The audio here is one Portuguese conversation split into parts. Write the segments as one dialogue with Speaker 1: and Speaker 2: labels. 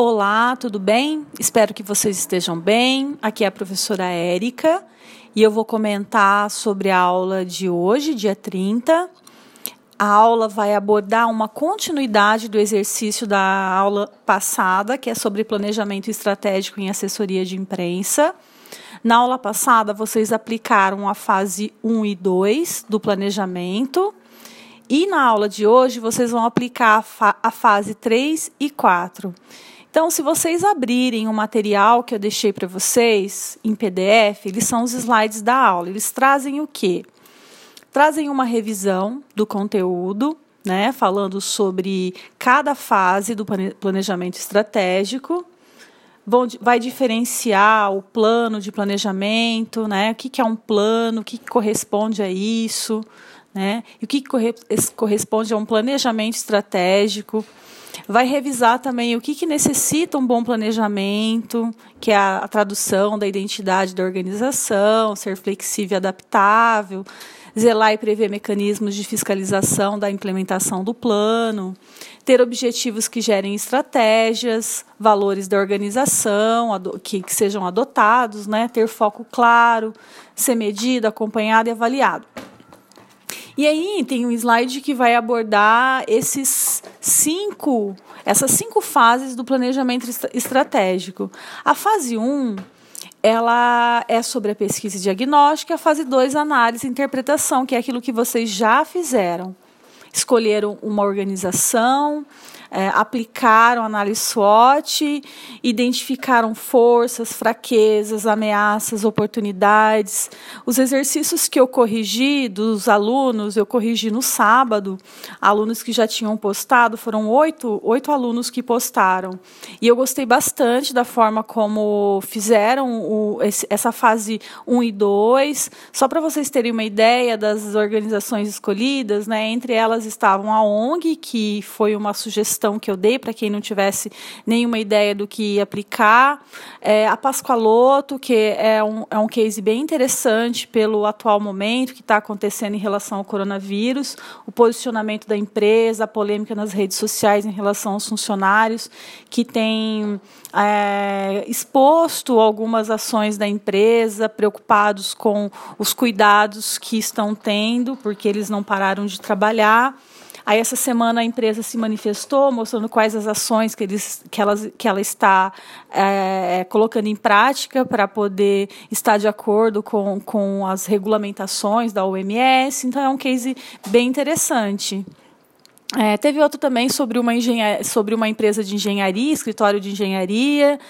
Speaker 1: Olá, tudo bem? Espero que vocês estejam bem. Aqui é a professora Érica e eu vou comentar sobre a aula de hoje, dia 30. A aula vai abordar uma continuidade do exercício da aula passada, que é sobre planejamento estratégico em assessoria de imprensa. Na aula passada, vocês aplicaram a fase 1 e 2 do planejamento. E na aula de hoje, vocês vão aplicar a, fa a fase 3 e 4. Então, se vocês abrirem o material que eu deixei para vocês em PDF, eles são os slides da aula. Eles trazem o quê? Trazem uma revisão do conteúdo, né, falando sobre cada fase do planejamento estratégico. Vai diferenciar o plano de planejamento, né, o que, que é um plano, o que, que corresponde a isso né? E o que corresponde a um planejamento estratégico. Vai revisar também o que, que necessita um bom planejamento, que é a, a tradução da identidade da organização, ser flexível e adaptável, zelar e prever mecanismos de fiscalização da implementação do plano, ter objetivos que gerem estratégias, valores da organização que, que sejam adotados, né? ter foco claro, ser medido, acompanhado e avaliado. E aí tem um slide que vai abordar esses cinco, essas cinco fases do planejamento estratégico. A fase 1 um, ela é sobre a pesquisa e diagnóstica, a fase 2, análise e interpretação, que é aquilo que vocês já fizeram. Escolheram uma organização, é, aplicaram análise SWOT, identificaram forças, fraquezas, ameaças, oportunidades. Os exercícios que eu corrigi dos alunos, eu corrigi no sábado, alunos que já tinham postado, foram oito, oito alunos que postaram. E eu gostei bastante da forma como fizeram o, esse, essa fase 1 e 2. Só para vocês terem uma ideia das organizações escolhidas, né, entre elas estavam a ONG, que foi uma sugestão sugestão que eu dei para quem não tivesse nenhuma ideia do que aplicar. É, a Pascoaloto, que é um, é um case bem interessante pelo atual momento que está acontecendo em relação ao coronavírus, o posicionamento da empresa, a polêmica nas redes sociais em relação aos funcionários que têm é, exposto algumas ações da empresa, preocupados com os cuidados que estão tendo, porque eles não pararam de trabalhar. Aí essa semana a empresa se manifestou, mostrando quais as ações que, eles, que, ela, que ela está é, colocando em prática para poder estar de acordo com, com as regulamentações da OMS. Então é um case bem interessante. É, teve outro também sobre uma, sobre uma empresa de engenharia, escritório de engenharia,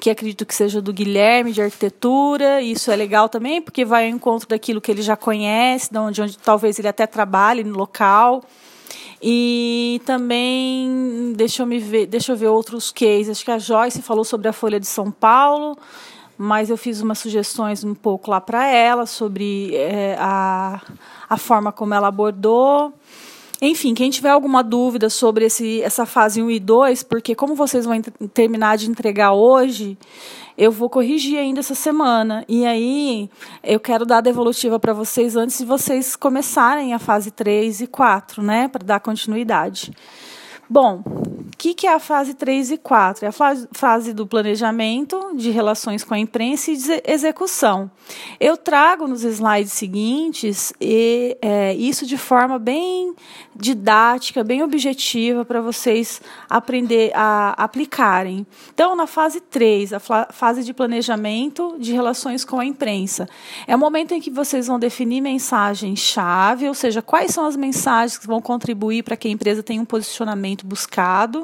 Speaker 1: que acredito que seja do Guilherme, de arquitetura. Isso é legal também, porque vai ao encontro daquilo que ele já conhece, de onde, onde talvez ele até trabalhe no local. E também, deixa eu me ver, deixa eu ver outros cases. Acho que a Joyce falou sobre a Folha de São Paulo, mas eu fiz umas sugestões um pouco lá para ela sobre é, a, a forma como ela abordou. Enfim, quem tiver alguma dúvida sobre esse, essa fase 1 e 2, porque como vocês vão terminar de entregar hoje, eu vou corrigir ainda essa semana. E aí eu quero dar a devolutiva para vocês antes de vocês começarem a fase 3 e 4, né? Para dar continuidade. Bom, que, que, é a fase 3 e 4? É a fase, do planejamento, de relações com a imprensa e de execução. Eu trago nos slides seguintes e, é, isso de forma bem didática, bem objetiva para vocês aprender a aplicarem. Então, na fase 3, a fase de planejamento de relações com a imprensa, é o momento em que vocês vão definir mensagem-chave, ou seja, quais são as mensagens que vão contribuir para que a empresa tenha um posicionamento buscado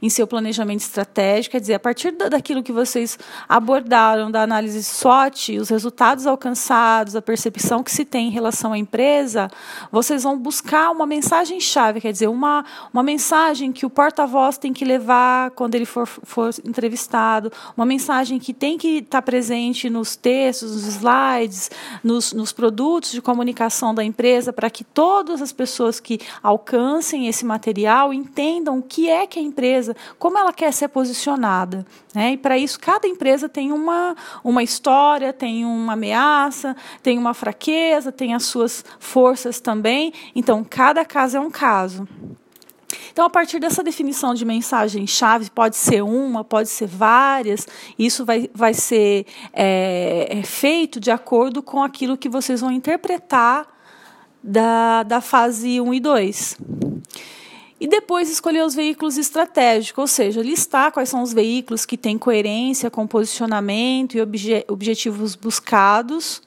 Speaker 1: em seu planejamento estratégico, quer dizer, a partir daquilo que vocês abordaram da análise SWOT, os resultados alcançados, a percepção que se tem em relação à empresa, vocês vão buscar uma mensagem-chave, quer dizer, uma, uma mensagem que o porta-voz tem que levar quando ele for, for entrevistado, uma mensagem que tem que estar presente nos textos, nos slides, nos, nos produtos de comunicação da empresa, para que todas as pessoas que alcancem esse material entendam o que é que a empresa empresa, como ela quer ser posicionada. Né? E para isso, cada empresa tem uma, uma história, tem uma ameaça, tem uma fraqueza, tem as suas forças também. Então, cada caso é um caso. Então, a partir dessa definição de mensagem-chave, pode ser uma, pode ser várias, isso vai, vai ser é, é feito de acordo com aquilo que vocês vão interpretar da, da fase 1 e 2. E depois escolher os veículos estratégicos, ou seja, listar quais são os veículos que têm coerência com posicionamento e obje objetivos buscados.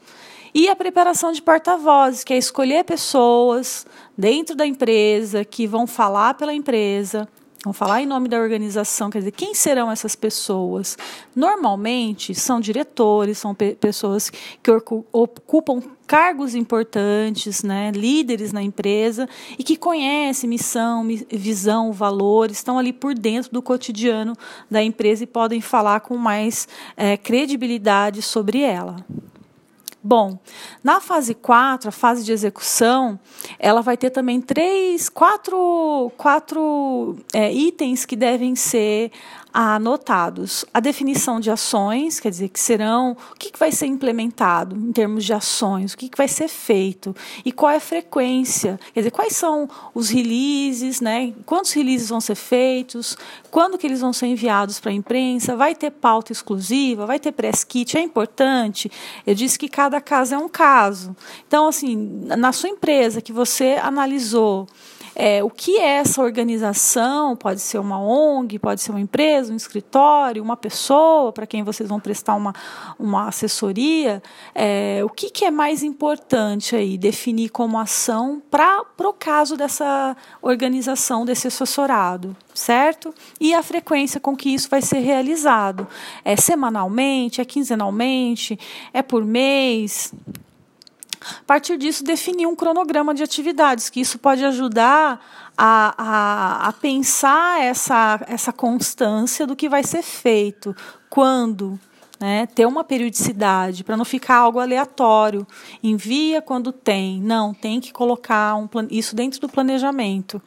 Speaker 1: E a preparação de porta-vozes, que é escolher pessoas dentro da empresa que vão falar pela empresa, vão falar em nome da organização, quer dizer, quem serão essas pessoas? Normalmente são diretores, são pe pessoas que ocupam cargos importantes, né, líderes na empresa e que conhecem missão, visão, valores, estão ali por dentro do cotidiano da empresa e podem falar com mais é, credibilidade sobre ela. Bom, na fase 4, a fase de execução, ela vai ter também três, quatro, quatro é, itens que devem ser anotados a definição de ações, quer dizer, que serão, o que, que vai ser implementado em termos de ações, o que, que vai ser feito e qual é a frequência, quer dizer, quais são os releases, né? quantos releases vão ser feitos, quando que eles vão ser enviados para a imprensa, vai ter pauta exclusiva, vai ter press kit, é importante. Eu disse que cada caso é um caso. Então, assim, na sua empresa que você analisou, é, o que é essa organização, pode ser uma ONG, pode ser uma empresa, um escritório, uma pessoa para quem vocês vão prestar uma, uma assessoria, é, o que, que é mais importante aí, definir como ação para o caso dessa organização, desse assessorado, certo? E a frequência com que isso vai ser realizado. É semanalmente, é quinzenalmente, é por mês, a partir disso, definir um cronograma de atividades, que isso pode ajudar a, a, a pensar essa, essa constância do que vai ser feito, quando, né, ter uma periodicidade para não ficar algo aleatório. Envia quando tem. Não, tem que colocar um, isso dentro do planejamento.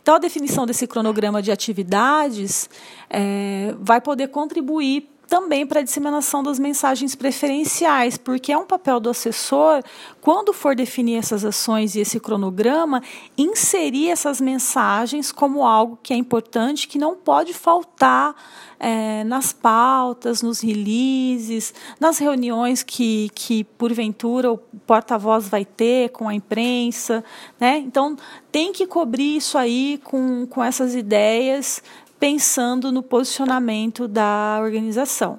Speaker 1: Então, a definição desse cronograma de atividades é, vai poder contribuir também para a disseminação das mensagens preferenciais, porque é um papel do assessor, quando for definir essas ações e esse cronograma, inserir essas mensagens como algo que é importante, que não pode faltar é, nas pautas, nos releases, nas reuniões que, que porventura o porta-voz vai ter com a imprensa. Né? Então, tem que cobrir isso aí com, com essas ideias pensando no posicionamento da organização.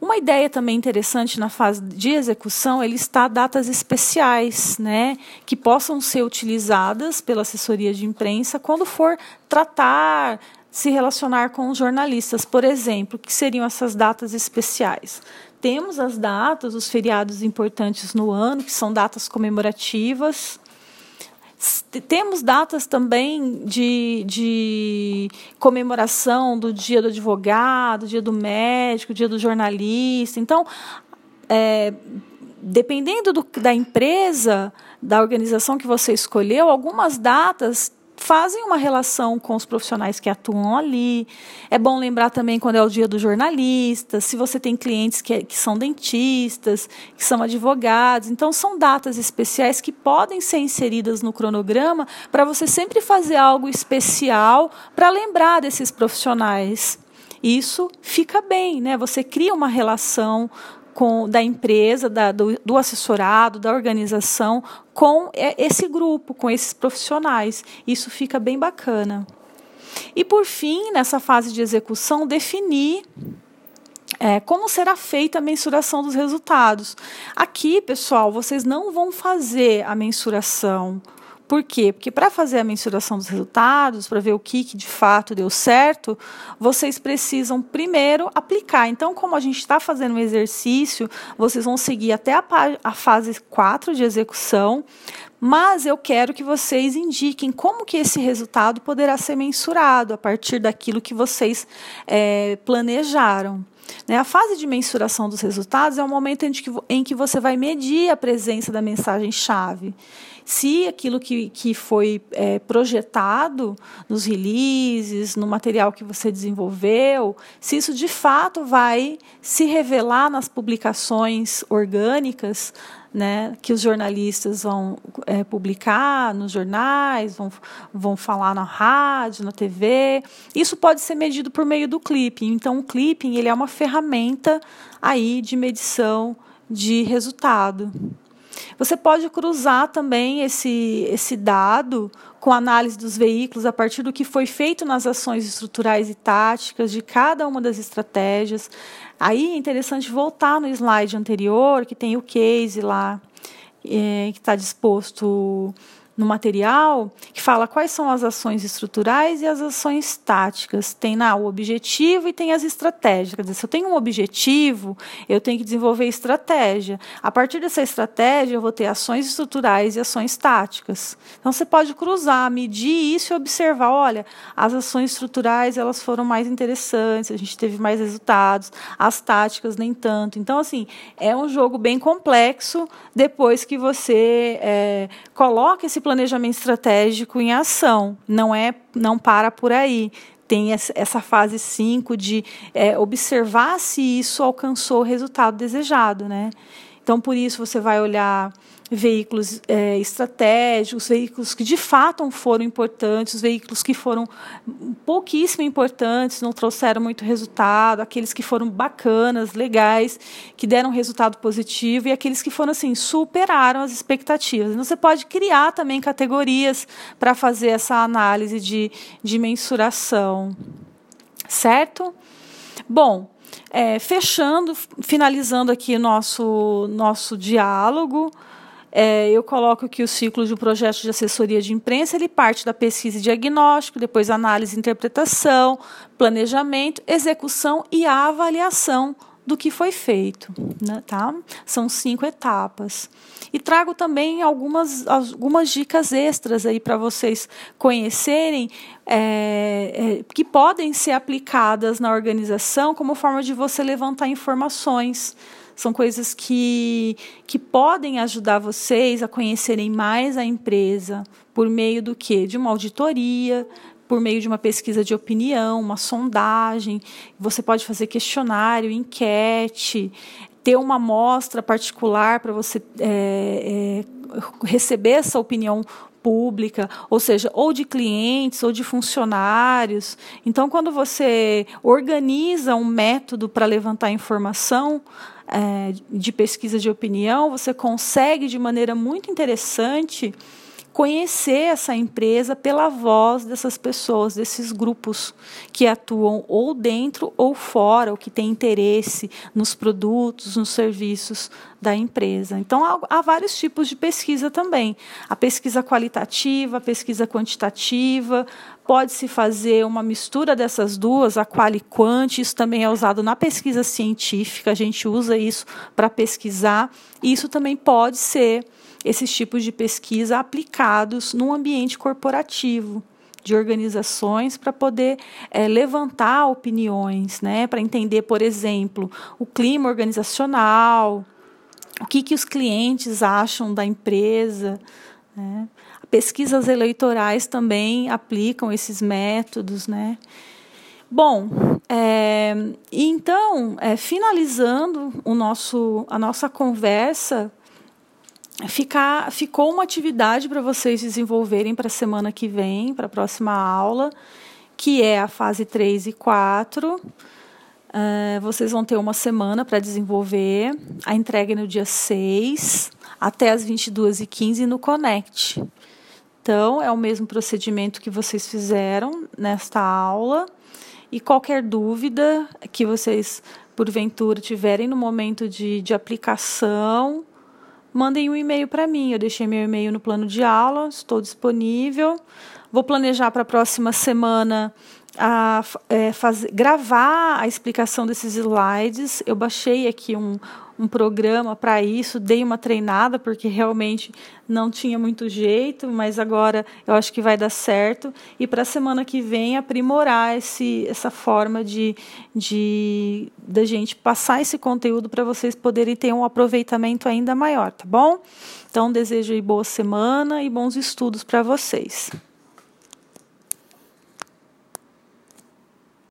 Speaker 1: Uma ideia também interessante na fase de execução é listar datas especiais, né, que possam ser utilizadas pela assessoria de imprensa quando for tratar, se relacionar com os jornalistas, por exemplo, que seriam essas datas especiais. Temos as datas, os feriados importantes no ano, que são datas comemorativas, temos datas também de, de comemoração do dia do advogado, dia do médico, dia do jornalista. Então, é, dependendo do, da empresa, da organização que você escolheu, algumas datas fazem uma relação com os profissionais que atuam ali. É bom lembrar também quando é o dia do jornalista, se você tem clientes que, que são dentistas, que são advogados. Então, são datas especiais que podem ser inseridas no cronograma para você sempre fazer algo especial para lembrar desses profissionais. Isso fica bem, né? Você cria uma relação com, da empresa, da, do, do assessorado, da organização, com esse grupo, com esses profissionais. Isso fica bem bacana. E por fim, nessa fase de execução, definir é, como será feita a mensuração dos resultados. Aqui, pessoal, vocês não vão fazer a mensuração por quê? Porque para fazer a mensuração dos resultados, para ver o que, que de fato deu certo, vocês precisam primeiro aplicar. Então, como a gente está fazendo um exercício, vocês vão seguir até a, a fase 4 de execução, mas eu quero que vocês indiquem como que esse resultado poderá ser mensurado a partir daquilo que vocês é, planejaram. Né? A fase de mensuração dos resultados é o momento em que, em que você vai medir a presença da mensagem-chave. Se aquilo que, que foi é, projetado nos releases, no material que você desenvolveu, se isso de fato vai se revelar nas publicações orgânicas né, que os jornalistas vão é, publicar nos jornais, vão, vão falar na rádio, na TV. Isso pode ser medido por meio do clipping. Então, o clipping ele é uma ferramenta aí de medição de resultado. Você pode cruzar também esse, esse dado com análise dos veículos a partir do que foi feito nas ações estruturais e táticas de cada uma das estratégias. Aí é interessante voltar no slide anterior, que tem o case lá, é, que está disposto no material que fala quais são as ações estruturais e as ações táticas. Tem lá o objetivo e tem as estratégias. Quer dizer, se eu tenho um objetivo, eu tenho que desenvolver estratégia. A partir dessa estratégia, eu vou ter ações estruturais e ações táticas. Então, você pode cruzar, medir isso e observar, olha, as ações estruturais elas foram mais interessantes, a gente teve mais resultados, as táticas nem tanto. Então, assim, é um jogo bem complexo depois que você é, coloca esse planejamento estratégico em ação. Não é, não para por aí. Tem essa fase 5 de é, observar se isso alcançou o resultado desejado, né? Então, por isso, você vai olhar veículos é, estratégicos, veículos que de fato foram importantes, veículos que foram pouquíssimo importantes, não trouxeram muito resultado, aqueles que foram bacanas, legais, que deram resultado positivo e aqueles que foram assim superaram as expectativas. Então você pode criar também categorias para fazer essa análise de, de mensuração, certo? Bom, é, fechando, finalizando aqui nosso nosso diálogo. É, eu coloco que o ciclo de um projeto de assessoria de imprensa ele parte da pesquisa e diagnóstico, depois análise e interpretação, planejamento, execução e avaliação do que foi feito. Né, tá? São cinco etapas. E trago também algumas, algumas dicas extras aí para vocês conhecerem é, é, que podem ser aplicadas na organização como forma de você levantar informações são coisas que, que podem ajudar vocês a conhecerem mais a empresa por meio do que? De uma auditoria, por meio de uma pesquisa de opinião, uma sondagem. Você pode fazer questionário, enquete, ter uma amostra particular para você é, é, receber essa opinião pública, ou seja, ou de clientes ou de funcionários. Então, quando você organiza um método para levantar informação, é, de pesquisa de opinião, você consegue de maneira muito interessante conhecer essa empresa pela voz dessas pessoas, desses grupos que atuam ou dentro ou fora, ou que têm interesse nos produtos, nos serviços da empresa. Então, há, vários tipos de pesquisa também. A pesquisa qualitativa, a pesquisa quantitativa, pode-se fazer uma mistura dessas duas, a qual e quant, isso também é usado na pesquisa científica, a gente usa isso para pesquisar, e isso também pode ser esses tipos de pesquisa aplicados num ambiente corporativo de organizações para poder é, levantar opiniões, né, para entender, por exemplo, o clima organizacional, o que, que os clientes acham da empresa. Né. Pesquisas eleitorais também aplicam esses métodos. Né. Bom, é, então, é, finalizando o nosso, a nossa conversa, ficar, ficou uma atividade para vocês desenvolverem para a semana que vem, para a próxima aula, que é a fase 3 e 4. Uh, vocês vão ter uma semana para desenvolver. A entrega é no dia 6, até as 22h15 no Connect. Então, é o mesmo procedimento que vocês fizeram nesta aula. E qualquer dúvida que vocês, porventura, tiverem no momento de, de aplicação, mandem um e-mail para mim. Eu deixei meu e-mail no plano de aula, estou disponível. Vou planejar para a próxima semana a é, fazer, gravar a explicação desses slides. Eu baixei aqui um, um programa para isso, dei uma treinada, porque realmente não tinha muito jeito, mas agora eu acho que vai dar certo. E para a semana que vem aprimorar esse, essa forma de, de da gente passar esse conteúdo para vocês poderem ter um aproveitamento ainda maior, tá bom? Então desejo aí boa semana e bons estudos para vocês.